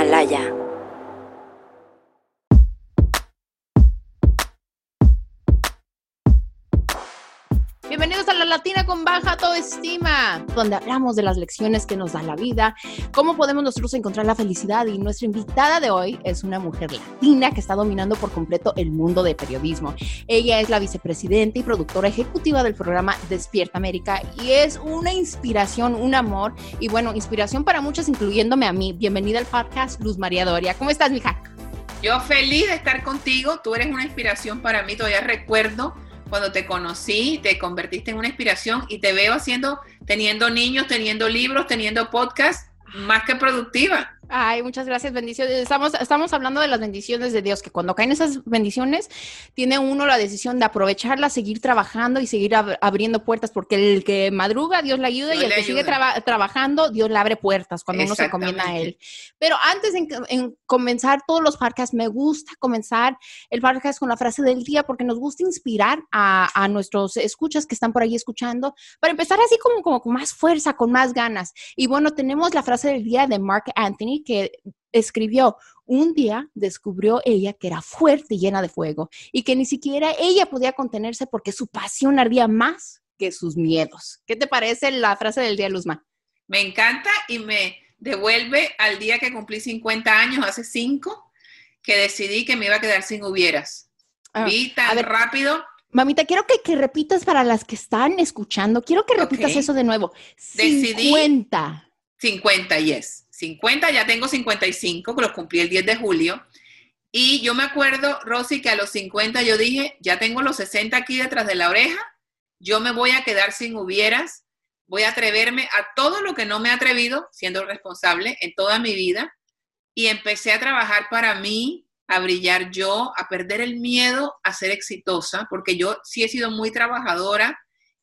Himalaya. Latina con Baja Autoestima, donde hablamos de las lecciones que nos da la vida, cómo podemos nosotros encontrar la felicidad. Y nuestra invitada de hoy es una mujer latina que está dominando por completo el mundo de periodismo. Ella es la vicepresidenta y productora ejecutiva del programa Despierta América y es una inspiración, un amor y bueno, inspiración para muchos, incluyéndome a mí. Bienvenida al podcast Luz María Doria. ¿Cómo estás, mija? Yo feliz de estar contigo. Tú eres una inspiración para mí. Todavía recuerdo cuando te conocí, te convertiste en una inspiración y te veo haciendo, teniendo niños, teniendo libros, teniendo podcasts, más que productiva. Ay, muchas gracias, bendiciones. Estamos, estamos hablando de las bendiciones de Dios, que cuando caen esas bendiciones, tiene uno la decisión de aprovecharlas, seguir trabajando y seguir abriendo puertas, porque el que madruga, Dios le ayuda, y el que sigue trabajando, Dios le abre puertas cuando uno se encomienda a Él. Pero antes de comenzar todos los podcasts, me gusta comenzar el podcast con la frase del día, porque nos gusta inspirar a, a nuestros escuchas que están por ahí escuchando, para empezar así como, como con más fuerza, con más ganas. Y bueno, tenemos la frase del día de Mark Anthony, que escribió, un día descubrió ella que era fuerte y llena de fuego y que ni siquiera ella podía contenerse porque su pasión ardía más que sus miedos. ¿Qué te parece la frase del día, Luzma? Me encanta y me devuelve al día que cumplí 50 años, hace 5, que decidí que me iba a quedar sin hubieras. Ah, Vi tan rápido. Mamita, quiero que, que, repitas para las que están escuchando, quiero que repitas eso de nuevo. Decidí 50. 50, yes. 50, ya tengo 55, que los cumplí el 10 de julio. Y yo me acuerdo, Rosy, que a los 50 yo dije, ya tengo los 60 aquí detrás de la oreja, yo me voy a quedar sin hubieras, voy a atreverme a todo lo que no me he atrevido, siendo responsable en toda mi vida. Y empecé a trabajar para mí, a brillar yo, a perder el miedo a ser exitosa, porque yo sí he sido muy trabajadora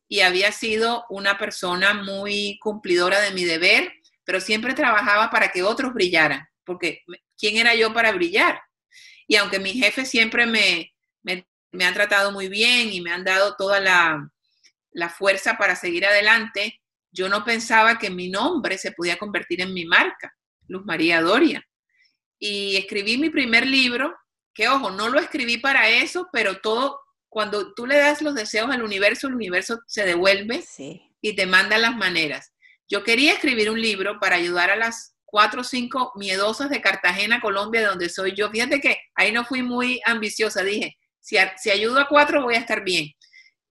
y había sido una persona muy cumplidora de mi deber pero siempre trabajaba para que otros brillaran, porque ¿quién era yo para brillar? Y aunque mis jefes siempre me, me, han tratado muy bien y me han dado toda la, la fuerza para seguir adelante, yo no pensaba que mi nombre se podía convertir en mi marca, Luz María Doria. Y escribí mi primer libro, que ojo, no lo escribí para eso, pero todo, cuando tú le das los deseos al universo, el universo se devuelve y te manda las maneras. Yo quería escribir un libro para ayudar a las cuatro o cinco miedosas de Cartagena, Colombia, de donde soy yo. Fíjate que ahí no fui muy ambiciosa, dije, si, si ayudo a cuatro voy a estar bien.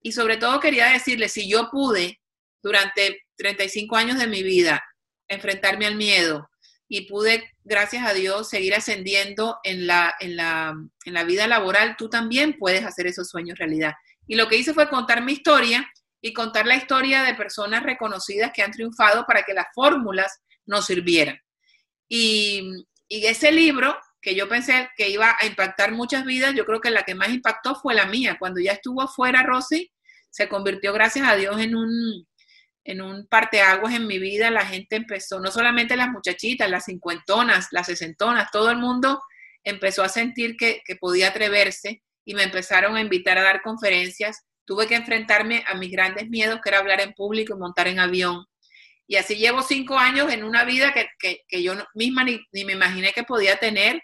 Y sobre todo quería decirle, si yo pude durante 35 años de mi vida enfrentarme al miedo y pude, gracias a Dios, seguir ascendiendo en la, en la, en la vida laboral, tú también puedes hacer esos sueños realidad. Y lo que hice fue contar mi historia y contar la historia de personas reconocidas que han triunfado para que las fórmulas nos sirvieran. Y, ese libro, que yo pensé que iba a impactar muchas vidas, yo creo que la que más impactó fue la mía. Cuando ya estuvo afuera, Rosy, se convirtió, gracias a Dios, en un, en un parteaguas en mi vida. La gente empezó, no solamente las muchachitas, las cincuentonas, las sesentonas, todo el mundo empezó a sentir que, que podía atreverse y me empezaron a invitar a dar conferencias tuve que enfrentarme a mis grandes miedos, que era hablar en público y montar en avión. Y así llevo cinco años en una vida que, yo misma ni, ni, me imaginé que podía tener,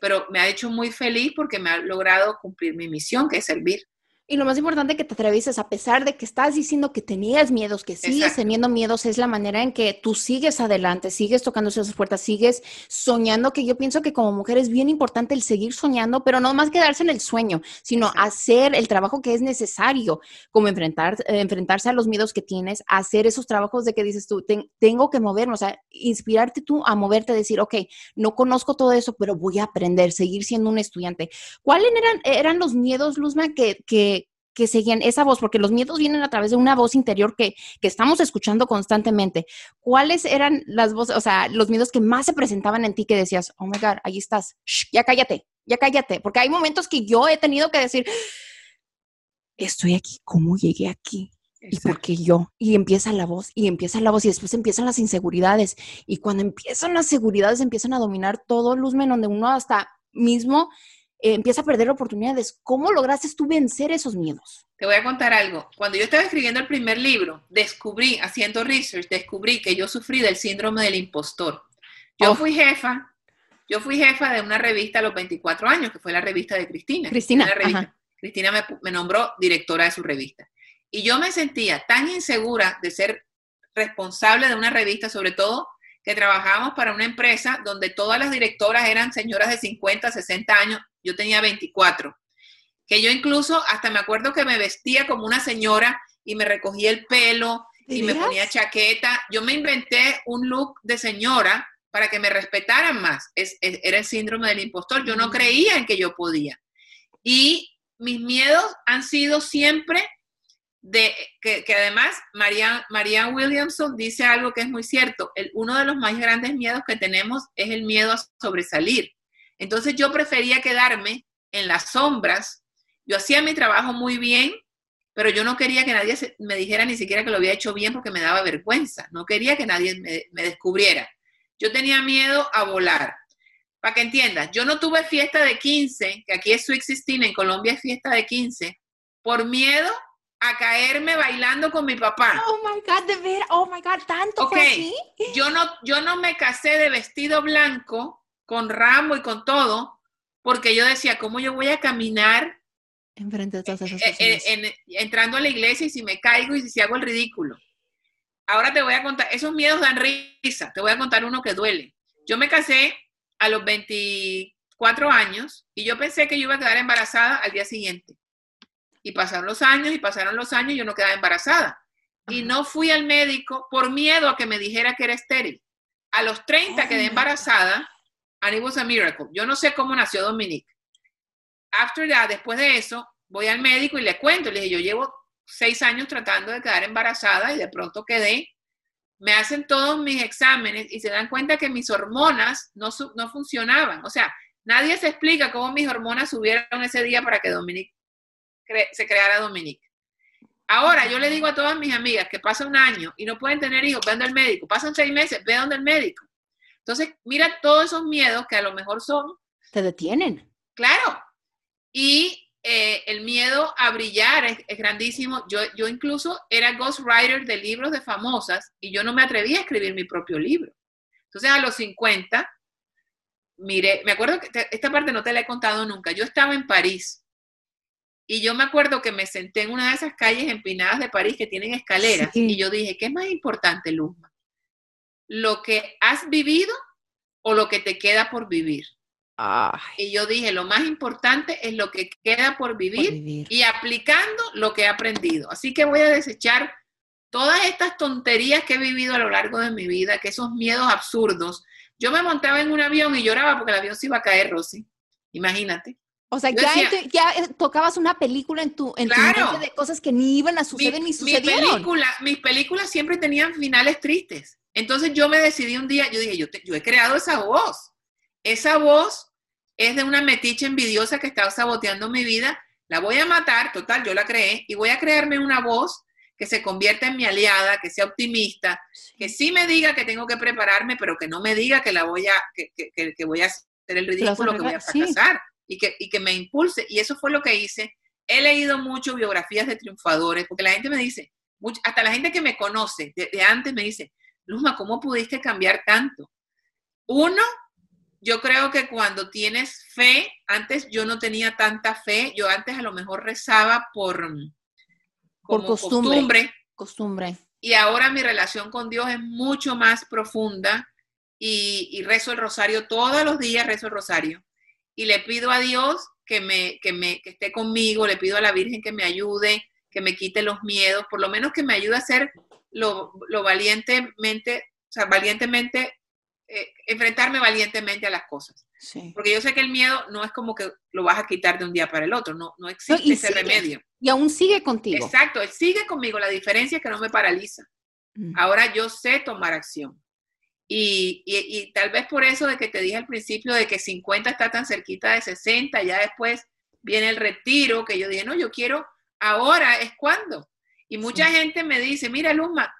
pero me ha hecho muy feliz porque me ha logrado cumplir mi misión, que es servir. Y lo más importante que te atreves a pesar de que estás diciendo que tenías miedos, que sigues teniendo miedos, es la manera en que tú sigues adelante, sigues tocando esas puertas, sigues soñando, que yo pienso que como mujer es bien importante el seguir soñando, pero no más quedarse en el sueño, sino hacer el trabajo que es necesario, como enfrentar, eh, enfrentarse a los miedos que tienes, hacer esos trabajos de que dices tú, tengo que moverme, o sea, inspirarte tú a moverte, decir, ok, no conozco todo eso, pero voy a aprender, seguir siendo un estudiante. ¿Cuáles eran, eran los miedos, Luzma, que, que que seguían esa voz, porque los miedos vienen a través de una voz interior que, que, estamos escuchando constantemente. ¿Cuáles eran las voces, o sea, los miedos que más se presentaban en ti que decías, oh my God, ahí estás, ya cállate, ya cállate? Porque hay momentos que yo he tenido que decir, estoy aquí, ¿cómo llegué aquí? ¿Y por qué yo? Y empieza la voz, y empieza la voz, y después empiezan las inseguridades. Y cuando empiezan las seguridades, empiezan a dominar todo, Luzmen, donde uno hasta mismo eh, empieza a perder oportunidades. ¿Cómo lograste tú vencer esos miedos? Te voy a contar algo. Cuando yo estaba escribiendo el primer libro, descubrí, haciendo research, descubrí que yo sufrí del síndrome del impostor. Yo oh. fui jefa Yo fui jefa de una revista a los 24 años, que fue la revista de Cristina. Cristina. Cristina me, me nombró directora de su revista. Y yo me sentía tan insegura de ser responsable de una revista, sobre todo que trabajábamos para una empresa donde todas las directoras eran señoras de 50, 60 años, yo tenía 24, que yo incluso hasta me acuerdo que me vestía como una señora y me recogía el pelo y me ponía chaqueta, yo me inventé un look de señora para que me respetaran más, es, era el síndrome del impostor, yo no creía en que yo podía. Y mis miedos han sido siempre de que, además María, María, Williamson dice algo que es muy cierto. El, uno de los más grandes miedos que tenemos es el miedo a sobresalir. Entonces yo prefería quedarme en las sombras. Yo hacía mi trabajo muy bien, pero yo no quería que nadie me dijera ni siquiera que lo había hecho bien porque me daba vergüenza. No quería que nadie me, me descubriera. Yo tenía miedo a volar. Para que entiendas, yo no tuve fiesta de 15, que aquí es Sweet 16, en Colombia es fiesta de 15, por miedo a caerme bailando con mi papá. Oh my God, de ver, oh my God, tanto okay. Yo no, yo no me casé de vestido blanco, con ramo y con todo, porque yo decía, ¿cómo yo voy a caminar? Enfrente de todas esas eh, eh, entrando a la iglesia y si me caigo y si hago el ridículo. Ahora te voy a contar, esos miedos dan risa, te voy a contar uno que duele. Yo me casé a los 24 años y yo pensé que yo iba a quedar embarazada al día siguiente. Y pasaron los años y pasaron los años y yo no quedaba embarazada. Y no fui al médico por miedo a que me dijera que era estéril. A los 30 quedé embarazada and it was a miracle. Yo no sé cómo nació Dominique. After that, después de eso, voy al médico y le cuento. Le dije, yo llevo seis años tratando de quedar embarazada y de pronto quedé. Me hacen todos mis exámenes y se dan cuenta que mis hormonas no, no funcionaban. O sea, nadie se explica cómo mis hormonas subieron ese día para que Dominique se creara Dominique. Ahora yo le digo a todas mis amigas que pasa un año y no pueden tener hijos, vean al médico. Pasan seis meses, ve donde el médico. Entonces, mira todos esos miedos que a lo mejor son... Te detienen. Claro. Y eh, el miedo a brillar es, grandísimo. Yo, yo incluso era ghostwriter de libros de famosas y yo no me atreví a escribir mi propio libro. Entonces, a los 50, mire, me acuerdo que esta parte no te la he contado nunca. Yo estaba en París y yo me acuerdo que me senté en una de esas calles empinadas de París que tienen escaleras y yo dije, ¿qué es más importante, Luzma? ¿Lo que has vivido o lo que te queda por vivir? Y yo dije, lo más importante es lo que queda por vivir, y aplicando lo que he aprendido. Así que voy a desechar todas estas tonterías que he vivido a lo largo de mi vida, que esos miedos absurdos. Yo me montaba en un avión y lloraba porque el avión se iba a caer, Rosy. Imagínate. O sea, ya, ya, eh, tocabas una película en tu, en mente de cosas que ni iban a suceder ni sucedieron. Mi película, mis películas siempre tenían finales tristes. Entonces yo me decidí un día, yo dije, yo, yo he creado esa voz. Esa voz es de una metiche envidiosa que estaba saboteando mi vida. La voy a matar, total, yo la creé, y voy a crearme una voz que se convierta en mi aliada, que sea optimista, que sí me diga que tengo que prepararme, pero que no me diga que la voy a, que, que, que voy a hacer el ridículo, que voy a fracasar y que, y que me impulse. Y eso fue lo que hice. He leído mucho biografías de triunfadores, porque la gente me dice, hasta la gente que me conoce de, antes me dice, Luzma, ¿cómo pudiste cambiar tanto? Uno, yo creo que cuando tienes fe, antes yo no tenía tanta fe, yo antes a lo mejor rezaba por, por costumbre, costumbre. Y ahora mi relación con Dios es mucho más profunda y, y rezo el rosario todos los días, rezo el rosario y le pido a Dios que, me, que, me, que esté conmigo, le pido a la Virgen que me ayude, que me quite los miedos, por lo menos que me ayude a hacer lo, lo valientemente, o sea, valientemente, eh, enfrentarme valientemente a las cosas. Porque yo sé que el miedo no es como que lo vas a quitar de un día para el otro, no, no existe ese remedio. Y aún sigue contigo. Exacto, él sigue conmigo, la diferencia es que no me paraliza. Mm. Ahora yo sé tomar acción. Y, tal vez por eso de que te dije al principio de que 50 está tan cerquita de 60, ya después viene el retiro, que yo dije, no, yo quiero, ahora es cuando. Y mucha gente me dice, mira, Luzma,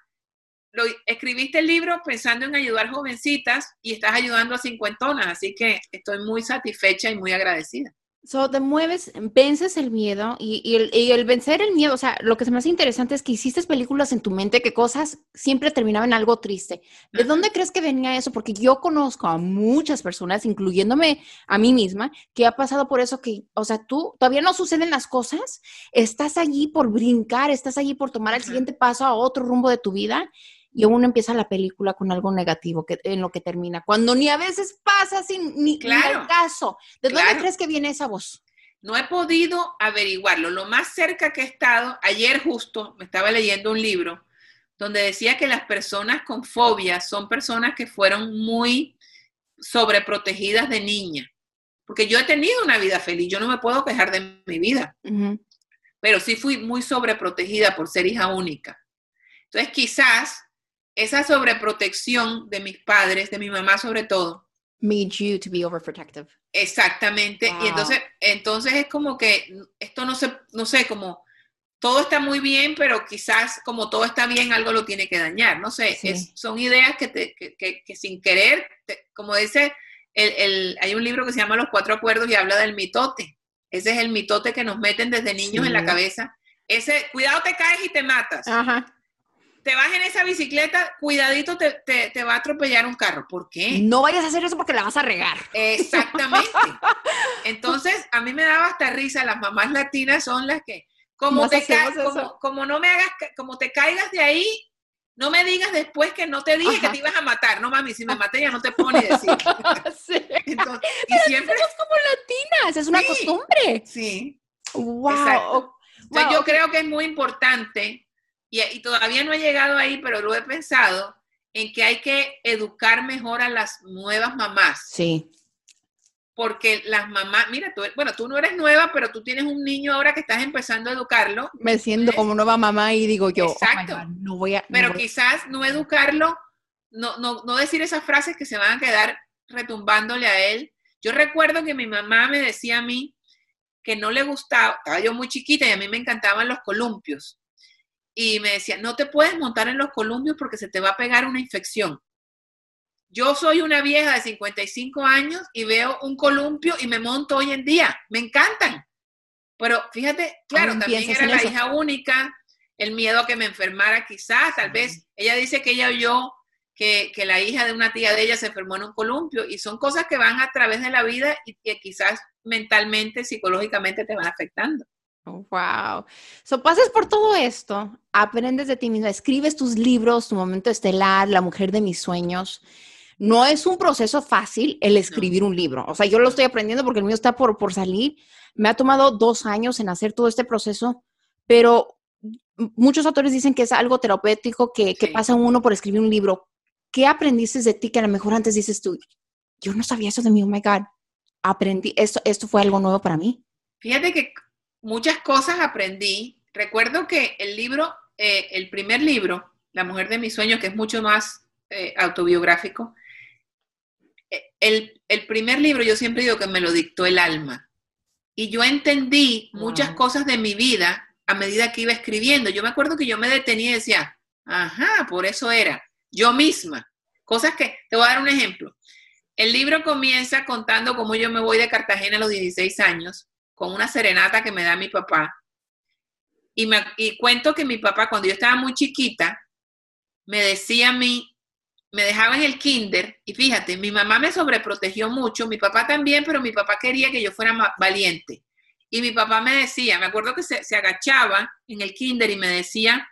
lo, escribiste el libro pensando en ayudar jovencitas y estás ayudando a cincuentonas, así que estoy muy satisfecha y muy agradecida. So, te mueves, vences el miedo y, el, vencer el miedo, o sea, lo que se me hace interesante es que hiciste películas en tu mente que cosas siempre terminaban en algo triste. ¿De dónde crees que venía eso? Porque yo conozco a muchas personas, incluyéndome a mí misma, que ha pasado por eso que, o sea, tú todavía no suceden las cosas, estás allí por brincar, estás allí por tomar el siguiente paso a otro rumbo de tu vida y uno empieza la película con algo negativo que, en lo que termina, cuando ni a veces pasa sin ni, el caso. ¿De dónde crees que viene esa voz? No he podido averiguarlo. Lo más cerca que he estado, ayer justo me estaba leyendo un libro donde decía que las personas con fobia son personas que fueron muy sobreprotegidas de niña. Porque yo he tenido una vida feliz, yo no me puedo quejar de mi vida, pero sí fui muy sobreprotegida por ser hija única. Entonces quizás esa sobreprotección de mis padres, de mi mamá sobre todo. Made you to be overprotective. Exactamente. Y entonces, entonces es como que esto no se, no sé, como todo está muy bien, pero quizás como todo está bien, algo lo tiene que dañar. No sé, son ideas que, te, que, que, sin querer, como dice, el, el, hay un libro que se llama Los Cuatro Acuerdos y habla del mitote. Ese es el mitote que nos meten desde niños en la cabeza. Ese, cuidado te caes y te matas. Ajá te vas en esa bicicleta, cuidadito, te, te, va a atropellar un carro. ¿Por qué? No vayas a hacer eso porque la vas a regar. Exactamente. Entonces, a mí me daba hasta risa, las mamás latinas son las que, como, te como, no me hagas, como te caigas de ahí, no me digas después que no te dije que te ibas a matar. No, mami, si me maté ya no te pone decir. sí. Entonces, y siempre... somos como latinas, es una costumbre. Sí. Wow. yo creo que es muy importante y, todavía no he llegado ahí, pero lo he pensado, en que hay que educar mejor a las nuevas mamás. Sí. Porque las mamás, mira, tú, bueno, tú no eres nueva, pero tú tienes un niño ahora que estás empezando a educarlo. Me siento como nueva mamá y digo yo, oh exacto. no voy a. pero quizás no educarlo, no, no, no decir esas frases que se van a quedar retumbándole a él. Yo recuerdo que mi mamá me decía a mí que no le gustaba, estaba yo muy chiquita y a mí me encantaban los columpios y me decía, no te puedes montar en los columpios porque se te va a pegar una infección. Yo soy una vieja de 55 años y veo un columpio y me monto hoy en día. Me encantan. Pero fíjate, claro, también era la hija única, el miedo a que me enfermara quizás, tal vez. Ella dice que ella oyó que, que, la hija de una tía de ella se enfermó en un columpio y son cosas que van a través de la vida y que quizás mentalmente, psicológicamente te van afectando. Oh, wow. So pasas por todo esto, aprendes de ti misma, escribes tus libros, tu momento estelar, la mujer de mis sueños. No es un proceso fácil el escribir un libro. O sea, yo lo estoy aprendiendo porque el mío está por, por salir. Me ha tomado dos años en hacer todo este proceso, pero muchos autores dicen que es algo terapéutico que, que pasa uno por escribir un libro. ¿Qué aprendiste de ti que a lo mejor antes dices tú, yo no sabía eso de mí, oh my God, aprendí, esto, esto fue algo nuevo para mí? Fíjate que muchas cosas aprendí. Recuerdo que el libro, eh, el primer libro, La mujer de mis sueños, que es mucho más eh, autobiográfico, eh, el, el, primer libro yo siempre digo que me lo dictó el alma. Y yo entendí muchas cosas de mi vida a medida que iba escribiendo. Yo me acuerdo que yo me detenía y decía, ajá, por eso era, yo misma. Cosas que, te voy a dar un ejemplo. El libro comienza contando cómo yo me voy de Cartagena a los 16 años con una serenata que me da mi papá. Y, me, cuento que mi papá, cuando yo estaba muy chiquita, me decía a mí, me dejaba en el kinder, y fíjate, mi mamá me sobreprotegió mucho, mi papá también, pero mi papá quería que yo fuera valiente. Y mi papá me decía, me acuerdo que se, se agachaba en el kinder y me decía,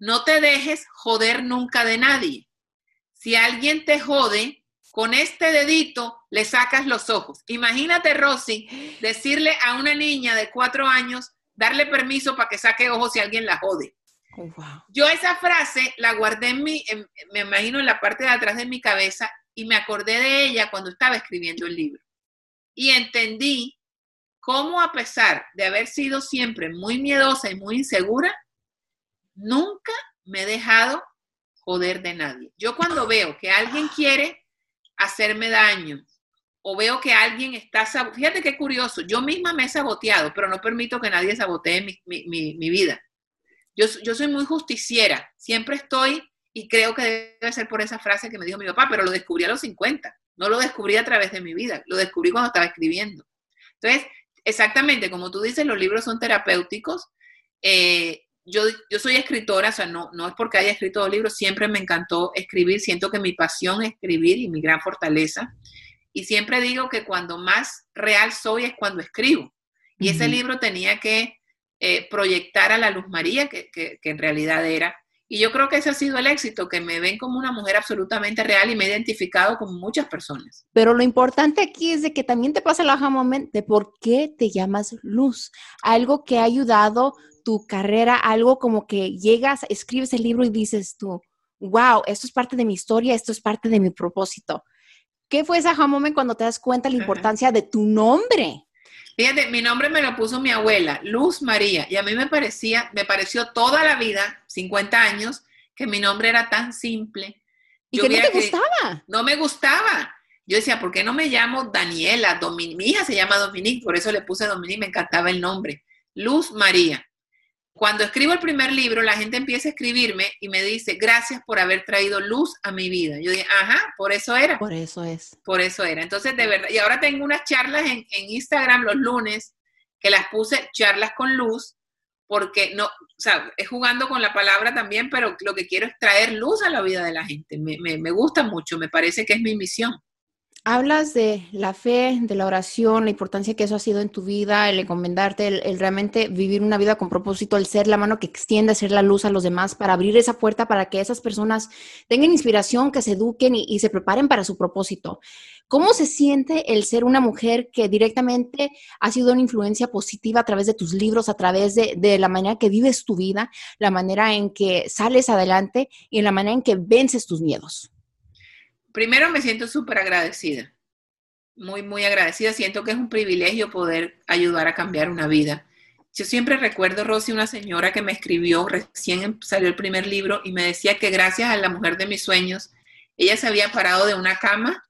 no te dejes joder nunca de nadie. Si alguien te jode, con este dedito le sacas los ojos. Imagínate, Rosy, decirle a una niña de cuatro años, darle permiso para que saque ojos si alguien la jode. Oh, Yo esa frase la guardé en mi, me imagino en la parte de atrás de mi cabeza y me acordé de ella cuando estaba escribiendo el libro. Y entendí cómo a pesar de haber sido siempre muy miedosa y muy insegura, nunca me he dejado joder de nadie. Yo cuando veo que alguien quiere hacerme daño o veo que alguien está, fíjate qué curioso, yo misma me he saboteado, pero no permito que nadie sabotee mi, mi, vida. Yo, yo soy muy justiciera, siempre estoy, y creo que debe ser por esa frase que me dijo mi papá, pero lo descubrí a los 50, no lo descubrí a través de mi vida, lo descubrí cuando estaba escribiendo. Entonces, exactamente, como tú dices, los libros son terapéuticos. Eh, yo, yo soy escritora, o sea, no, no es porque haya escrito dos libros, siempre me encantó escribir, siento que mi pasión es escribir y mi gran fortaleza. Y siempre digo que cuando más real soy es cuando escribo. Y ese libro tenía que eh, proyectar a la Luz María, que, que, en realidad era. Y yo creo que ese ha sido el éxito, que me ven como una mujer absolutamente real y me he identificado con muchas personas. Pero lo importante aquí es de que también te pasa el aha moment de por qué te llamas Luz. Algo que ha ayudado tu carrera, algo como que llegas, escribes el libro y dices tú, wow, esto es parte de mi historia, esto es parte de mi propósito. ¿Qué fue ese aha moment cuando te das cuenta de la importancia de tu nombre? Fíjate, mi nombre me lo puso mi abuela, Luz María, y a mí me parecía, me pareció toda la vida, 50 años, que mi nombre era tan simple. ¿Y que no te gustaba? No me gustaba. Yo decía, ¿por qué no me llamo Daniela? mi hija se llama Dominique, por eso le puse Dominique, me encantaba el nombre. Luz María. Cuando escribo el primer libro, la gente empieza a escribirme y me dice, gracias por haber traído luz a mi vida. Yo dije, ajá, por eso era. Por eso es. Por eso era. Entonces, de verdad, y ahora tengo unas charlas en, Instagram los lunes que las puse charlas con luz, porque no, o sea, es jugando con la palabra también, pero lo que quiero es traer luz a la vida de la gente. Me, me gusta mucho, me parece que es mi misión. Hablas de la fe, de la oración, la importancia que eso ha sido en tu vida, el encomendarte, el, realmente vivir una vida con propósito, el ser la mano que extiende, ser la luz a los demás, para abrir esa puerta para que esas personas tengan inspiración, que se eduquen y, se preparen para su propósito. ¿Cómo se siente el ser una mujer que directamente ha sido una influencia positiva a través de tus libros, a través de, de la manera que vives tu vida, la manera en que sales adelante y en la manera en que vences tus miedos? Primero me siento súper agradecida, muy, muy agradecida. Siento que es un privilegio poder ayudar a cambiar una vida. Yo siempre recuerdo, Rosy, una señora que me escribió, recién salió el primer libro, y me decía que gracias a la mujer de mis sueños, ella se había parado de una cama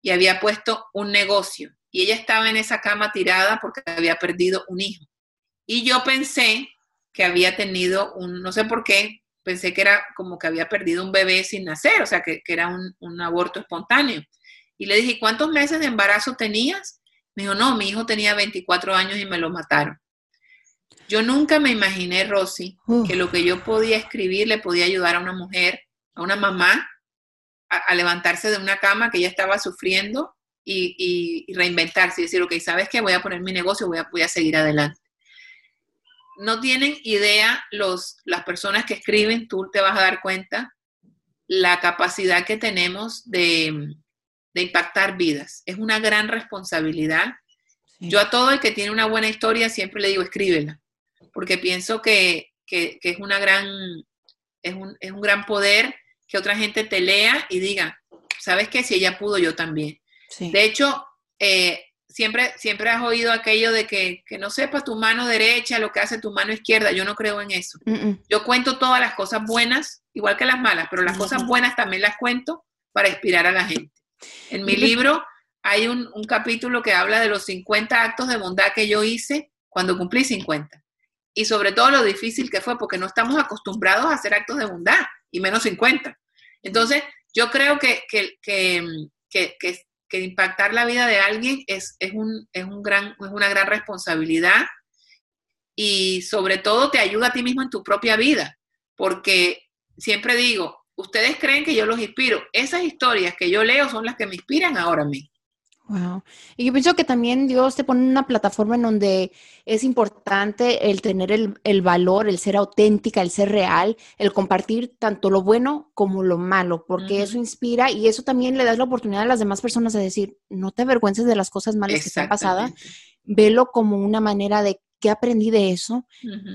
y había puesto un negocio. Y ella estaba en esa cama tirada porque había perdido un hijo. Y yo pensé que había tenido un, no sé por qué, pensé que era como que había perdido un bebé sin nacer, o sea, que, era un, aborto espontáneo. Y le dije, ¿cuántos meses de embarazo tenías? Me dijo, no, mi hijo tenía 24 años y me lo mataron. Yo nunca me imaginé, Rosy, que lo que yo podía escribir le podía ayudar a una mujer, a una mamá, a, levantarse de una cama que ella estaba sufriendo y, reinventarse y decir, ok, ¿sabes qué? Voy a poner mi negocio, voy a, voy a seguir adelante no tienen idea los, las personas que escriben, tú te vas a dar cuenta, la capacidad que tenemos de, impactar vidas. Es una gran responsabilidad. Yo a todo el que tiene una buena historia siempre le digo, escríbela, porque pienso que, es, una gran, es, un, es un gran poder que otra gente te lea y diga, ¿sabes qué? Si ella pudo, yo también. De hecho, eh, siempre, siempre has oído aquello de que, no sepa tu mano derecha lo que hace tu mano izquierda. Yo no creo en eso. Yo cuento todas las cosas buenas, igual que las malas, pero las cosas buenas también las cuento para inspirar a la gente. En mi libro hay un, capítulo que habla de los 50 actos de bondad que yo hice cuando cumplí 50. Y sobre todo lo difícil que fue, porque no estamos acostumbrados a hacer actos de bondad, y menos 50. Entonces, yo creo que, que, que, que que impactar la vida de alguien es, un, un gran, es una gran responsabilidad y sobre todo te ayuda a ti mismo en tu propia vida, porque siempre digo, ustedes creen que yo los inspiro, esas historias que yo leo son las que me inspiran ahora a mí. Wow. Y yo pienso que también Dios te pone una plataforma en donde es importante el tener el, valor, el ser auténtica, el ser real, el compartir tanto lo bueno como lo malo, porque eso inspira y eso también le das la oportunidad a las demás personas de decir, no te avergüences de las cosas malas que te han pasado, velo como una manera de ¿qué aprendí de eso?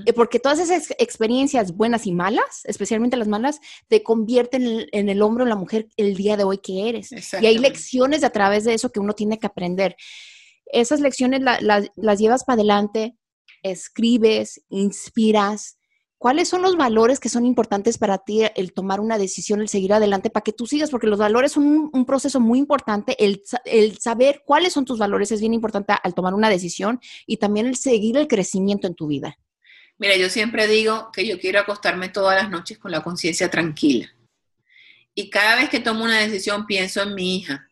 Eh, porque todas esas experiencias buenas y malas, especialmente las malas, te convierten en, el hombro de la mujer el día de hoy que eres. Y hay lecciones a través de eso que uno tiene que aprender. Esas lecciones las llevas para adelante, escribes, inspiras, ¿Cuáles son los valores que son importantes para ti el tomar una decisión, el seguir adelante para que tú sigas? Porque los valores son un, proceso muy importante. El, saber cuáles son tus valores es bien importante al tomar una decisión y también el seguir el crecimiento en tu vida. Mira, yo siempre digo que yo quiero acostarme todas las noches con la conciencia tranquila. Y cada vez que tomo una decisión pienso en mi hija.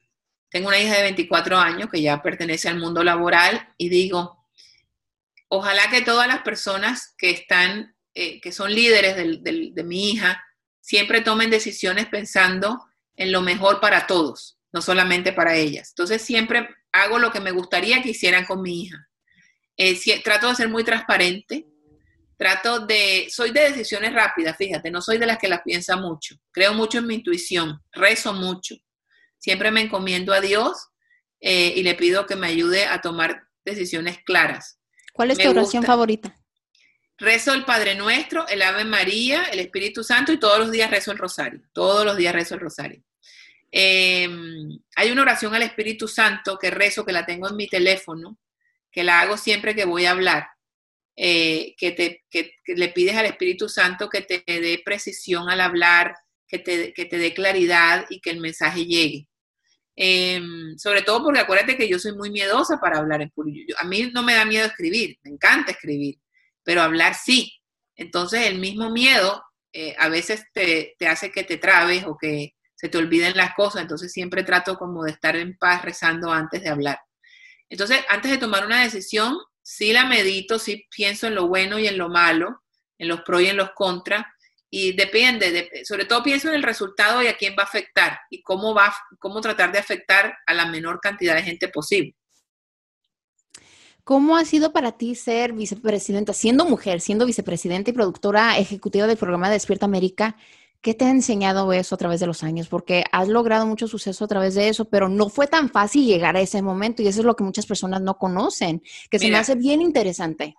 tengo una hija de 24 años que ya pertenece al mundo laboral y digo, ojalá que todas las personas que están, eh, que son líderes de mi hija, siempre tomen decisiones pensando en lo mejor para todos, no solamente para ellas. Entonces siempre hago lo que me gustaría que hicieran con mi hija. Eh, trato de ser muy transparente, trato de, soy de decisiones rápidas, fíjate, no soy de las que las piensa mucho, creo mucho en mi intuición, rezo mucho, siempre me encomiendo a Dios eh, y le pido que me ayude a tomar decisiones claras. ¿Cuál es tu oración favorita? Rezo el Padre Nuestro, el Ave María, el Espíritu Santo y todos los días rezo el Rosario. Todos los días rezo el Rosario. Em, hay una oración al Espíritu Santo que rezo, que la tengo en mi teléfono, que la hago siempre que voy a hablar, eh, que, te, le pides al Espíritu Santo que te dé precisión al hablar, que te, que te dé claridad y que el mensaje llegue. Em, sobre todo porque acuérdate que yo soy muy miedosa para hablar en público. A mí no me da miedo escribir, me encanta escribir, pero hablar sí. Entonces el mismo miedo eh, a veces te, te, hace que te trabes o que se te olviden las cosas, entonces siempre trato como de estar en paz rezando antes de hablar. Entonces, antes de tomar una decisión, sí la medito, sí pienso en lo bueno y en lo malo, en los pros y en los contras, y depende, sobre todo pienso en el resultado y a quién va a afectar y cómo va, cómo tratar de afectar a la menor cantidad de gente posible. ¿Cómo ha sido para ti ser vicepresidenta, siendo mujer, siendo vicepresidenta y productora ejecutiva del programa Despierta América? ¿Qué te ha enseñado eso a través de los años? Porque has logrado mucho suceso a través de eso, pero no fue tan fácil llegar a ese momento y eso es lo que muchas personas no conocen, que se me hace bien interesante.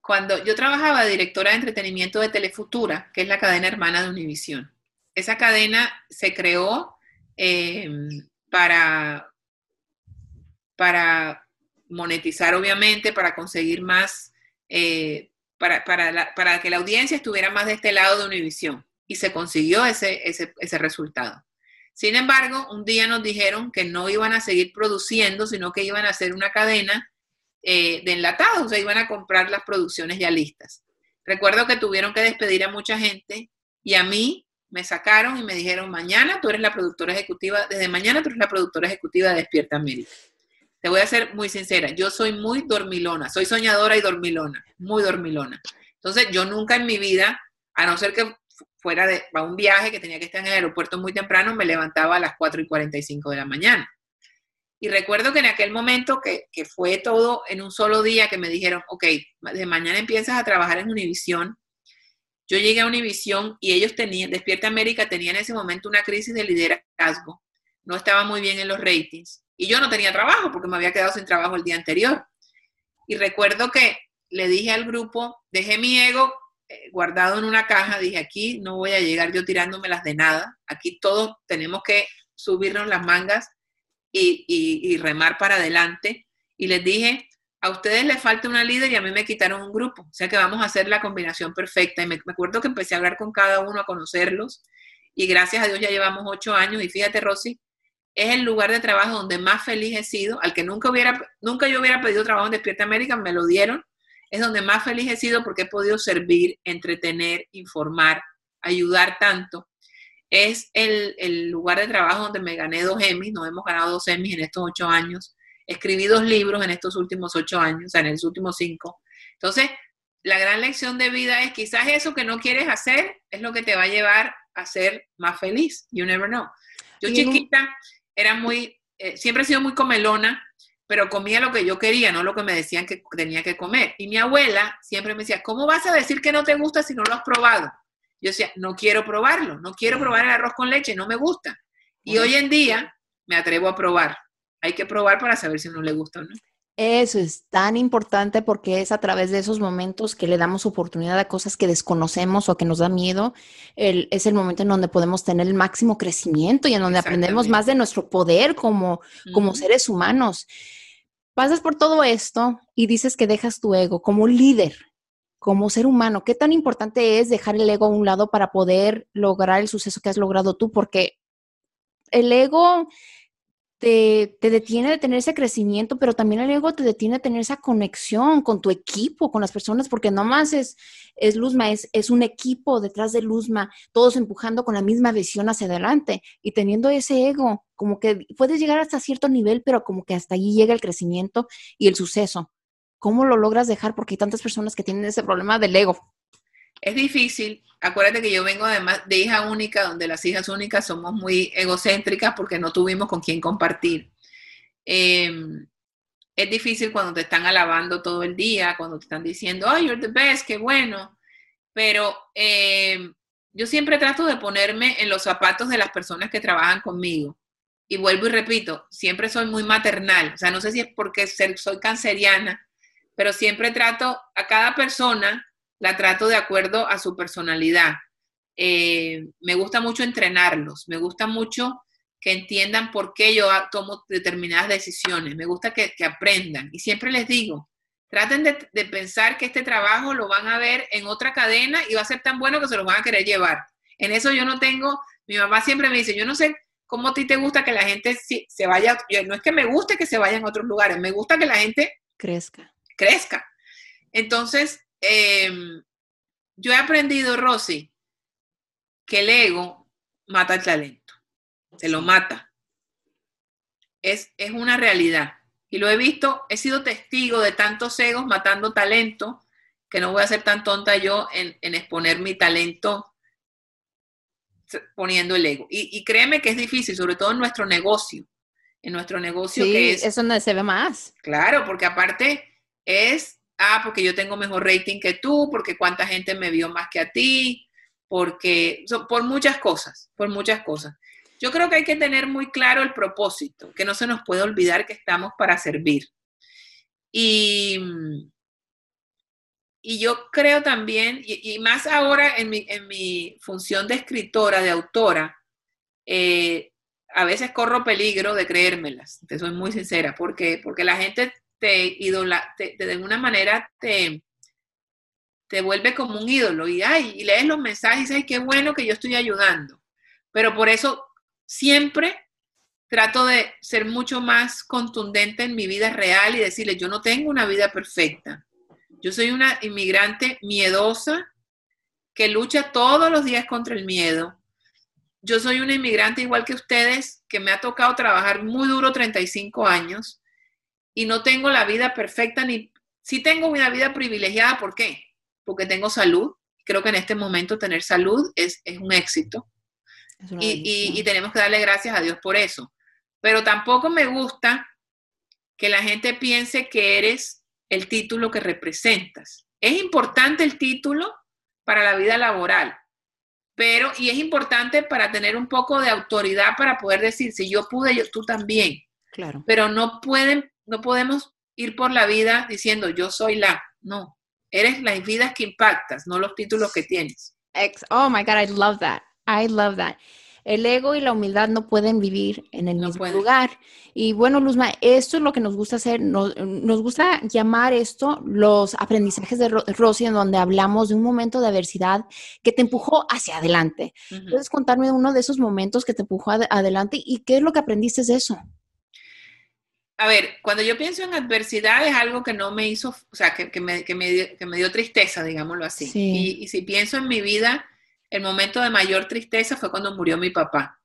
Cuando yo trabajaba de directora de entretenimiento de Telefutura, que es la cadena hermana de Univisión, esa cadena se creó em, para, para monetizar, obviamente, para conseguir más, eh, para, para que la audiencia estuviera más de este lado de Univisión y se consiguió ese, ese, resultado. Sin embargo, un día nos dijeron que no iban a seguir produciendo, sino que iban a hacer una cadena eh, de enlatados, o sea, iban a comprar las producciones ya listas. Recuerdo que tuvieron que despedir a mucha gente y a mí me sacaron y me dijeron, mañana tú eres la productora ejecutiva, desde mañana tú eres la productora ejecutiva de Despierta América. Te voy a ser muy sincera, yo soy muy dormilona, soy soñadora y dormilona, muy dormilona. Entonces, yo nunca en mi vida, a no ser que fuera de a un viaje que tenía que estar en el aeropuerto muy temprano, me levantaba a las 4 y 45 de la mañana. Y recuerdo que en aquel momento que, fue todo en un solo día que me dijeron, ok, de mañana empiezas a trabajar en Univisión. Yo llegué a Univisión y ellos tenían, Despierta América tenía en ese momento una crisis de liderazgo. No estaba muy bien en los ratings. Y yo no tenía trabajo porque me había quedado sin trabajo el día anterior. Y recuerdo que le dije al grupo, dejé mi ego eh, guardado en una caja, dije, aquí no voy a llegar yo tirándomelas de nada, aquí todos tenemos que subirnos las mangas y, remar para adelante. Y les dije, a ustedes les falta una líder y a mí me quitaron un grupo, o sea que vamos a hacer la combinación perfecta. Y me, me acuerdo que empecé a hablar con cada uno, a conocerlos, y gracias a Dios ya llevamos ocho años, y fíjate, Rosy, es el lugar de trabajo donde más feliz he sido, al que nunca hubiera, nunca yo hubiera pedido trabajo en Despierta América, me lo dieron, es donde más feliz he sido porque he podido servir, entretener, informar, ayudar tanto. Es el, lugar de trabajo donde me gané dos Emmys, nos hemos ganado dos Emmys en estos ocho años. Escribí dos libros en estos últimos ocho años, o sea, en los últimos cinco. Entonces, la gran lección de vida es quizás eso que no quieres hacer es lo que te va a llevar a ser más feliz. You never know. Yo chiquita era muy, eh, siempre he sido muy comelona, pero comía lo que yo quería, no lo que me decían que tenía que comer. Y mi abuela siempre me decía, ¿cómo vas a decir que no te gusta si no lo has probado? Yo decía, no quiero probarlo, no quiero probar el arroz con leche, no me gusta. Y hoy en día me atrevo a probar. Hay que probar para saber si no le gusta o no. Eso es tan importante porque es a través de esos momentos que le damos oportunidad a cosas que desconocemos o que nos da miedo. es el momento en donde podemos tener el máximo crecimiento y en donde aprendemos más de nuestro poder como, como seres humanos pasas por todo esto y dices que dejas tu ego como líder, como ser humano. ¿Qué tan importante es dejar el ego a un lado para poder lograr el suceso que has logrado tú? Porque el ego te, detiene de tener ese crecimiento, pero también el ego te detiene de tener esa conexión con tu equipo, con las personas, porque no más es, es Luzma, es, es un equipo detrás de Luzma, todos empujando con la misma visión hacia adelante y teniendo ese ego, como que puedes llegar hasta cierto nivel, pero como que hasta allí llega el crecimiento y el suceso. ¿Cómo lo logras dejar? Porque hay tantas personas que tienen ese problema del ego. Es difícil. Acuérdate que yo vengo además de hija única, donde las hijas únicas somos muy egocéntricas porque no tuvimos con quién compartir. Em, es difícil cuando te están alabando todo el día, cuando te están diciendo, oh, you're the best, qué bueno. Pero em, yo siempre trato de ponerme en los zapatos de las personas que trabajan conmigo. Y vuelvo y repito, siempre soy muy maternal. O sea, no sé si es porque soy canceriana, pero siempre trato a cada persona la trato de acuerdo a su personalidad. Eh, me gusta mucho entrenarlos, me gusta mucho que entiendan por qué yo tomo determinadas decisiones, me gusta que, aprendan. Y siempre les digo, traten de, pensar que este trabajo lo van a ver en otra cadena y va a ser tan bueno que se los van a querer llevar. En eso yo no tengo, mi mamá siempre me dice, yo no sé cómo a ti te gusta que la gente se vaya, no es que me guste que se vayan a otros lugares, me gusta que la gente crezca. Crezca. Entonces, Em, yo he aprendido, Rosy, que el ego mata el talento, se lo mata. Es, es una realidad. Y lo he visto, he sido testigo de tantos egos matando talento, que no voy a ser tan tonta yo en, exponer mi talento poniendo el ego. Y, créeme que es difícil, sobre todo en nuestro negocio. En nuestro negocio que es... Eso no se ve más. Claro, porque aparte es ah, porque yo tengo mejor rating que tú, porque cuánta gente me vio más que a ti, porque, por muchas cosas, por muchas cosas. Yo creo que hay que tener muy claro el propósito, que no se nos puede olvidar que estamos para servir. Y, y yo creo también, y, más ahora en mi, en mi, función de escritora, de autora, eh, a veces corro peligro de creérmelas, te soy muy sincera, porque, porque la gente te idola, de alguna manera te, te vuelve como un ídolo y, ay, y lees los mensajes y dices, ay, qué bueno que yo estoy ayudando. Pero por eso siempre trato de ser mucho más contundente en mi vida real y decirle, yo no tengo una vida perfecta. Yo soy una inmigrante miedosa que lucha todos los días contra el miedo. Yo soy una inmigrante igual que ustedes, que me ha tocado trabajar muy duro 35 años y no tengo la vida perfecta ni... Sí tengo una vida privilegiada, ¿por qué? Porque tengo salud. Creo que en este momento tener salud es, un éxito. y, tenemos que darle gracias a Dios por eso. Pero tampoco me gusta que la gente piense que eres el título que representas. Es importante el título para la vida laboral, pero, y es importante para tener un poco de autoridad para poder decir, si yo pude, yo, tú también. Claro. Pero no pueden no podemos ir por la vida diciendo yo soy la. No, eres las vidas que impactas, no los títulos que tienes. Oh my God, I love that. I love that. El ego y la humildad no pueden vivir en el mismo lugar. Y bueno, Luzma, esto es lo que nos gusta hacer. Nos, gusta llamar esto los aprendizajes de Rosy, en donde hablamos de un momento de adversidad que te empujó hacia adelante. ¿Puedes contarme uno de esos momentos que te empujó adelante y qué es lo que aprendiste de eso? A ver, cuando yo pienso en adversidad es algo que no me hizo, o sea, que, me, dio, tristeza, digámoslo así. Y, si pienso en mi vida, el momento de mayor tristeza fue cuando murió mi papá.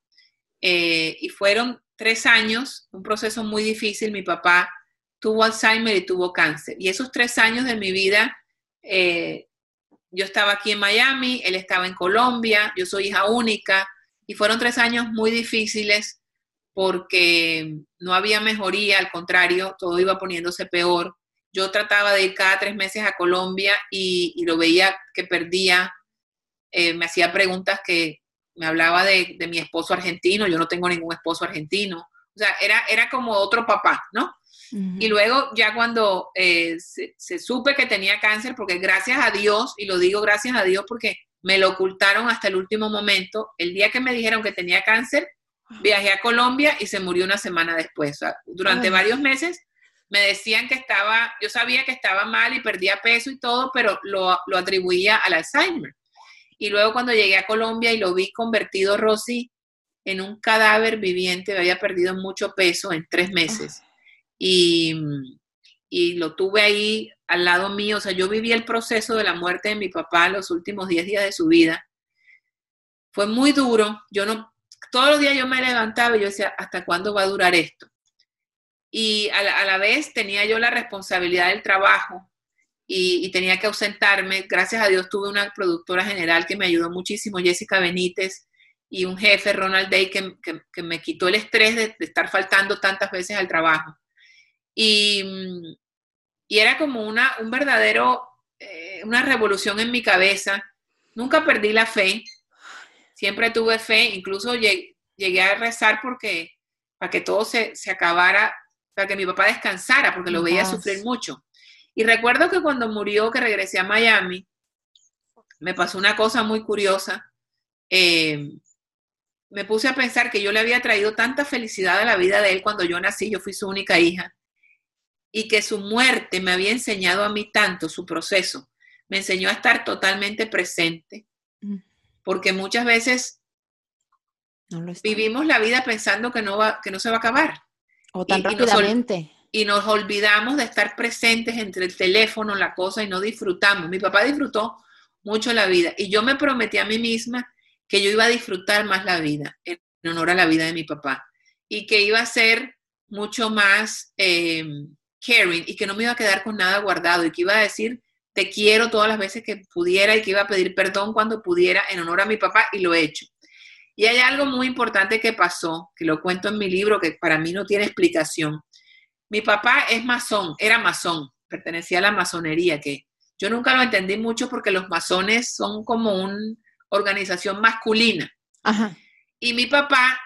Eh, y fueron tres años, un proceso muy difícil. Mi papá tuvo Alzheimer y tuvo cáncer. Y esos tres años de mi vida, eh, yo estaba aquí en Miami, él estaba en Colombia, yo soy hija única, y fueron tres años muy difíciles porque no había mejoría, al contrario, todo iba poniéndose peor. Yo trataba de ir cada tres meses a Colombia y, lo veía que perdía, eh, me hacía preguntas que me hablaba de, mi esposo argentino, yo no tengo ningún esposo argentino, o sea, era, era como otro papá, ¿no? Y luego ya cuando eh, se, se, supe que tenía cáncer, porque gracias a Dios, y lo digo gracias a Dios porque me lo ocultaron hasta el último momento, el día que me dijeron que tenía cáncer, Viajé a Colombia y se murió una semana después. durante varios meses me decían que estaba, yo sabía que estaba mal y perdía peso y todo, pero lo, lo atribuía al Alzheimer. Y luego cuando llegué a Colombia y lo vi convertido, Rosy, en un cadáver viviente, había perdido mucho peso en tres meses. Y, y, lo tuve ahí al lado mío. O sea, yo viví el proceso de la muerte de mi papá los últimos 10 días de su vida. Fue muy duro. Yo no, todos los días yo me levantaba y yo decía, ¿hasta cuándo va a durar esto? Y a la, a la vez tenía yo la responsabilidad del trabajo y, tenía que ausentarme. Gracias a Dios tuve una productora general que me ayudó muchísimo, Jessica Benítez, y un jefe, Ronald Day, que, que, me quitó el estrés de, estar faltando tantas veces al trabajo. Y, y era como una, un verdadero, eh, una revolución en mi cabeza. Nunca perdí la fe, siempre tuve fe, incluso llegué, llegué a rezar porque, para que todo se, se, acabara, para que mi papá descansara, porque lo veía sufrir mucho. Y recuerdo que cuando murió, que regresé a Miami, me pasó una cosa muy curiosa. Eh, me puse a pensar que yo le había traído tanta felicidad a la vida de él cuando yo nací, yo fui su única hija, y que su muerte me había enseñado a mí tanto, su proceso, me enseñó a estar totalmente presente. Porque muchas veces vivimos la vida pensando que no, va, que no se va a acabar. O tan rápidamente y nos olvidamos de estar presentes entre el teléfono, la cosa y no disfrutamos. Mi papá disfrutó mucho la vida y yo me prometí a mí misma que yo iba a disfrutar más la vida en honor a la vida de mi papá y que iba a ser mucho más em, caring y que no me iba a quedar con nada guardado y que iba a decir te quiero todas las veces que pudiera y que iba a pedir perdón cuando pudiera en honor a mi papá y lo he hecho. Y hay algo muy importante que pasó, que lo cuento en mi libro, que para mí no tiene explicación. Mi papá es masón, era masón, pertenecía a la masonería, que yo nunca lo entendí mucho porque los masones son como una organización masculina. Y mi papá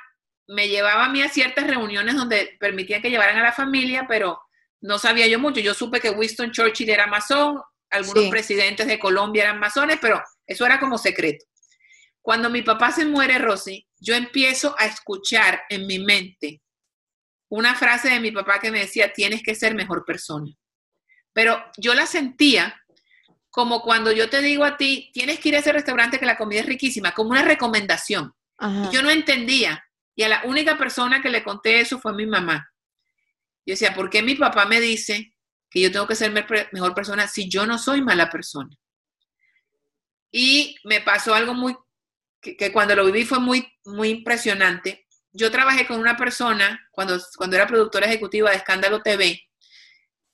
me llevaba a mí a ciertas reuniones donde permitían que llevaran a la familia, pero no sabía yo mucho. Yo supe que Winston Churchill era masón, algunos presidentes de Colombia eran masones, pero eso era como secreto. Cuando mi papá se muere, Rosy, yo empiezo a escuchar en mi mente una frase de mi papá que me decía, tienes que ser mejor persona. Pero yo la sentía como cuando yo te digo a ti, tienes que ir a ese restaurante que la comida es riquísima, como una recomendación. Yo no entendía. Y a la única persona que le conté eso fue mi mamá. Yo decía, ¿por qué mi papá me dice que yo tengo que ser mejor persona si yo no soy mala persona? Y me pasó algo muy, que, cuando lo viví fue muy, muy impresionante yo trabajé con una persona cuando, cuando era productora ejecutiva de Escándalo TV,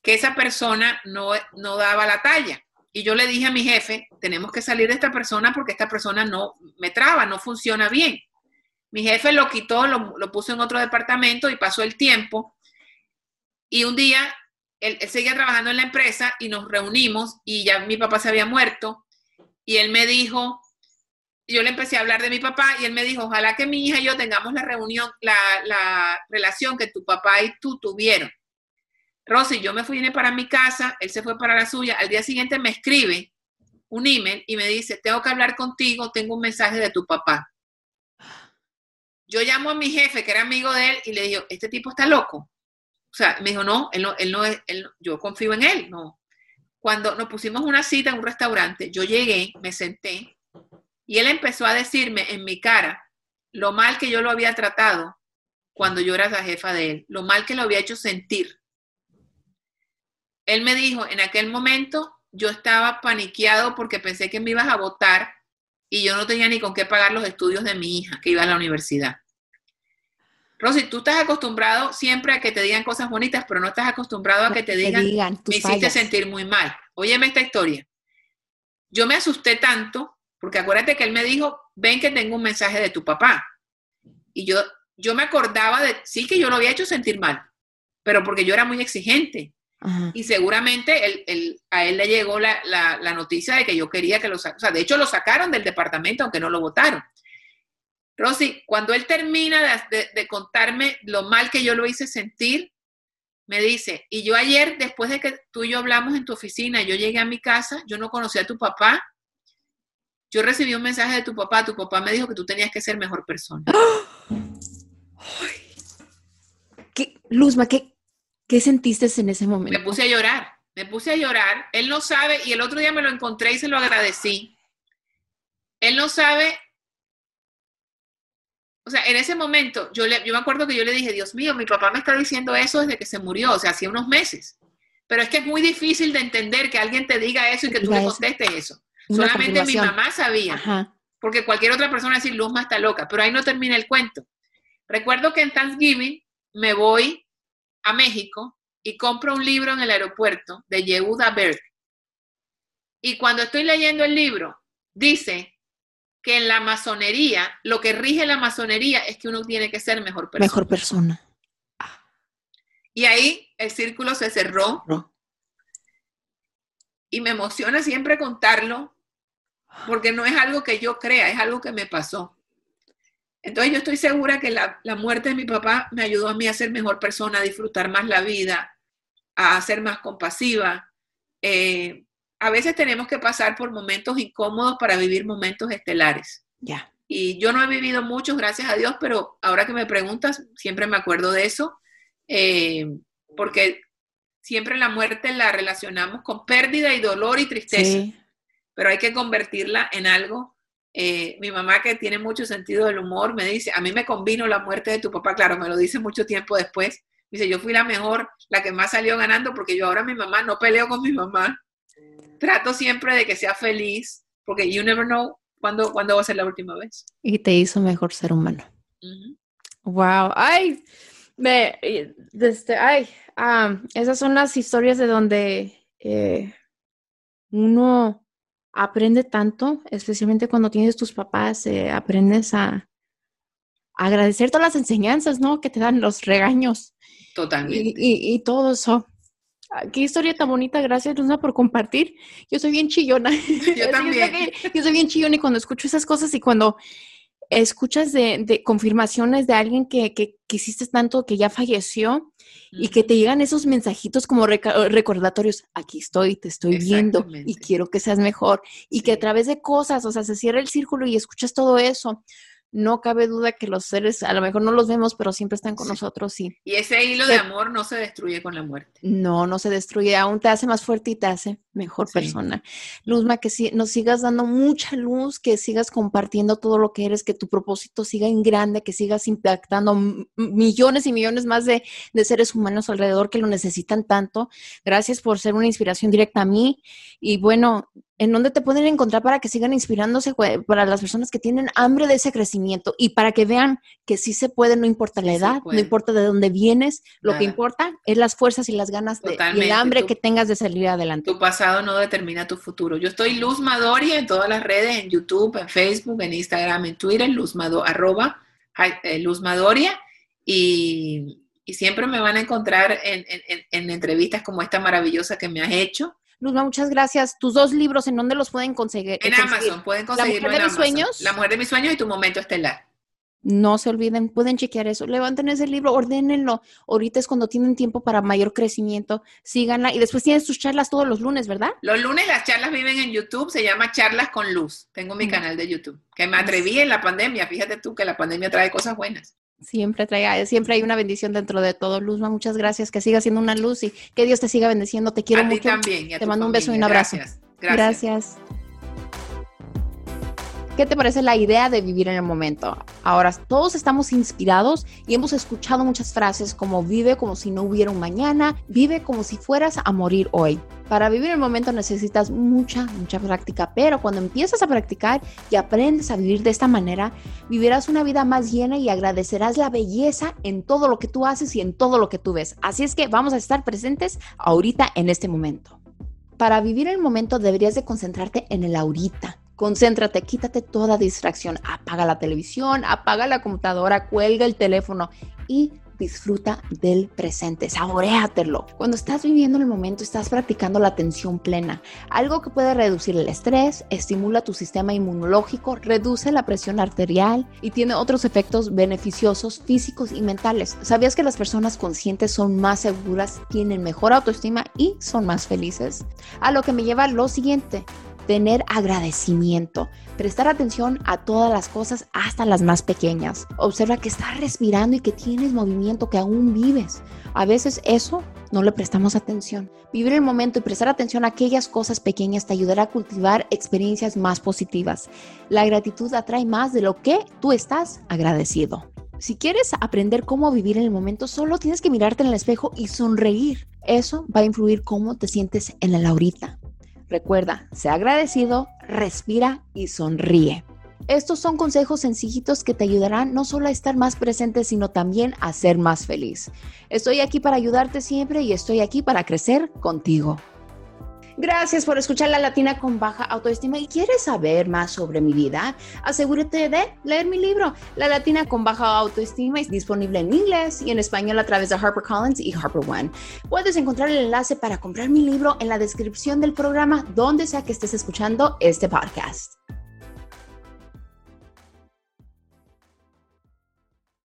que esa persona no, no daba la talla. Y yo le dije a mi jefe, tenemos que salir de esta persona porque esta persona no me traba, no funciona bien. Mi jefe lo quitó, lo, lo puso en otro departamento y pasó el tiempo. Y un día él, seguía trabajando en la empresa y nos reunimos y ya mi papá se había muerto. Y él me dijo, yo le empecé a hablar de mi papá y él me dijo, ojalá que mi hija y yo tengamos la reunión, la, relación que tu papá y tú tuvieron. Rosy, yo me fui para mi casa, él se fue para la suya, al día siguiente me escribe un email y me dice, tengo que hablar contigo, tengo un mensaje de tu papá. Yo llamo a mi jefe, que era amigo de él, y le digo, este tipo está loco. O sea, me dijo, no, él no, él no él, yo confío en él, no. Cuando nos pusimos una cita en un restaurante, yo llegué, me senté, y él empezó a decirme en mi cara lo mal que yo lo había tratado cuando yo era la jefa de él, lo mal que lo había hecho sentir. Él me dijo, en aquel momento yo estaba paniqueado porque pensé que me ibas a votar y yo no tenía ni con qué pagar los estudios de mi hija que iba a la universidad. Rosy, tú estás acostumbrado siempre a que te digan cosas bonitas, pero no estás acostumbrado a que te digan, me hiciste sentir muy mal. Óyeme esta historia. Yo me asusté tanto porque acuérdate que él me dijo, ven que tengo un mensaje de tu papá. Y yo, yo me acordaba de, sí que yo lo había hecho sentir mal, pero porque yo era muy exigente. Y seguramente él, a él le llegó la, noticia de que yo quería que lo sacaran. O sea, de hecho lo sacaron del departamento, aunque no lo votaron. Rosy, cuando él termina de, de, contarme lo mal que yo lo hice sentir, me dice, y yo ayer, después de que tú y yo hablamos en tu oficina, yo llegué a mi casa, yo no conocía a tu papá, yo recibí un mensaje de tu papá, tu papá me dijo que tú tenías que ser mejor persona. ¿Qué, Luzma, ¿qué, ¿qué sentiste en ese momento? Me puse a llorar, me puse a llorar. Él no sabe, y el otro día me lo encontré y se lo agradecí. Él no sabe o sea, en ese momento, yo, le, yo me acuerdo que yo le dije, Dios mío, mi papá me está diciendo eso desde que se murió, o sea, hacía unos meses. Pero es que es muy difícil de entender que alguien te diga eso y que tú le contestes eso. Solamente mi mamá sabía. Porque cualquier otra persona decir, Luzma está loca, pero ahí no termina el cuento. Recuerdo que en Thanksgiving me voy a México y compro un libro en el aeropuerto de Yehuda Berg. Y cuando estoy leyendo el libro, dice que en la masonería, lo que rige la masonería es que uno tiene que ser mejor persona. Mejor persona. Y ahí el círculo se cerró. Y me emociona siempre contarlo, porque no es algo que yo crea, es algo que me pasó. Entonces yo estoy segura que la, muerte de mi papá me ayudó a mí a ser mejor persona, a disfrutar más la vida, a ser más compasiva. Eh, a veces tenemos que pasar por momentos incómodos para vivir momentos estelares. Ya. Y yo no he vivido muchos, gracias a Dios, pero ahora que me preguntas, siempre me acuerdo de eso, eh, porque siempre la muerte la relacionamos con pérdida y dolor y tristeza, pero hay que convertirla en algo. Eh, mi mamá, que tiene mucho sentido del humor, me dice, a mí me convino la muerte de tu papá, claro, me lo dice mucho tiempo después. Dice, yo fui la mejor, la que más salió ganando, porque yo ahora mi mamá no peleo con mi mamá trato siempre de que sea feliz, porque you never know cuándo, cuándo va a ser la última vez. Y te hizo mejor ser humano. Wow, ay, me, desde, ay, esas son las historias de donde eh, uno aprende tanto, especialmente cuando tienes tus papás, eh, aprendes a, agradecer todas las enseñanzas, ¿no? Que te dan los regaños. Totalmente. Y, y todo eso. Ah, qué historia tan bonita, gracias Luna por compartir. Yo soy bien chillona. Yo también. yo, soy bien chillona y cuando escucho esas cosas y cuando escuchas de, confirmaciones de alguien que, que, hiciste tanto que ya falleció y que te llegan esos mensajitos como recordatorios, aquí estoy, te estoy viendo y quiero que seas mejor y que a través de cosas, o sea, se cierra el círculo y escuchas todo eso no cabe duda que los seres, a lo mejor no los vemos, pero siempre están con nosotros, sí. Y ese hilo de amor no se destruye con la muerte. No, no se destruye, aún te hace más fuerte y te hace mejor persona. Luzma, que si, nos sigas dando mucha luz, que sigas compartiendo todo lo que eres, que tu propósito siga en grande, que sigas impactando millones y millones más de, de seres humanos alrededor que lo necesitan tanto. Gracias por ser una inspiración directa a mí. Y bueno, en dónde te pueden encontrar para que sigan inspirándose para las personas que tienen hambre de ese crecimiento y para que vean que sí se puede, no importa la edad, no importa de dónde vienes, lo que importa es las fuerzas y las ganas de, y el hambre que tengas de salir adelante. Tu pasado no determina tu futuro. Yo estoy Luz Madoria en todas las redes, en YouTube, en Facebook, en Instagram, en Twitter, Luz arroba eh, Luz Madoria. Y, siempre me van a encontrar en, en entrevistas como esta maravillosa que me has hecho Luzma, muchas gracias. Tus dos libros, ¿en dónde los pueden conseguir? En Amazon, pueden conseguirlo La mujer de mis sueños. La mujer de mis sueños y tu momento estelar. No se olviden, pueden chequear eso. Levanten ese libro, ordénenlo. Ahorita es cuando tienen tiempo para mayor crecimiento. Síganla. Y después tienes tus charlas todos los lunes, ¿verdad? Los lunes las charlas viven en YouTube. Se llama Charlas con Luz. Tengo mi mm. canal de YouTube. Que me atreví en la pandemia. Fíjate tú que la pandemia trae cosas buenas. Siempre trae, siempre hay una bendición dentro de todo. Luzma, muchas gracias. Que siga siendo una luz y que Dios te siga bendiciendo. Te quiero a mucho. Ti también, te mando un beso y un abrazo. Gracias. gracias. ¿Qué te parece la idea de vivir en el momento? Ahora, todos estamos inspirados y hemos escuchado muchas frases como vive como si no hubiera un mañana, vive como si fueras a morir hoy. Para vivir el momento necesitas mucha, mucha práctica, pero cuando empiezas a practicar y aprendes a vivir de esta manera, vivirás una vida más llena y agradecerás la belleza en todo lo que tú haces y en todo lo que tú ves. Así es que vamos a estar presentes ahorita en este momento. Para vivir el momento deberías de concentrarte en el ahorita Concéntrate, quítate toda distracción, apaga la televisión, apaga la computadora, cuelga el teléfono y disfruta del presente, saboreatelo. Cuando estás viviendo el momento, estás practicando la atención plena, algo que puede reducir el estrés, estimula tu sistema inmunológico, reduce la presión arterial y tiene otros efectos beneficiosos físicos y mentales. ¿Sabías que las personas conscientes son más seguras, tienen mejor autoestima y son más felices? A lo que me lleva lo siguiente, tener agradecimiento, prestar atención a todas las cosas, hasta las más pequeñas. Observa que estás respirando y que tienes movimiento, que aún vives. A veces eso no le prestamos atención. Vivir el momento y prestar atención a aquellas cosas pequeñas te ayudará a cultivar experiencias más positivas. La gratitud atrae más de lo que tú estás agradecido. Si quieres aprender cómo vivir en el momento, solo tienes que mirarte en el espejo y sonreír. Eso va a influir cómo te sientes en el ahorita. Recuerda, sea agradecido, respira y sonríe. Estos son consejos sencillitos que te ayudarán no solo a estar más presente, sino también a ser más feliz. Estoy aquí para ayudarte siempre y estoy aquí para crecer contigo. Gracias por escuchar La Latina con Baja Autoestima y quieres saber más sobre mi vida, asegúrate de leer mi libro. La Latina con Baja Autoestima es disponible en inglés y en español a través de HarperCollins y HarperOne. Puedes encontrar el enlace para comprar mi libro en la descripción del programa donde sea que estés escuchando este podcast.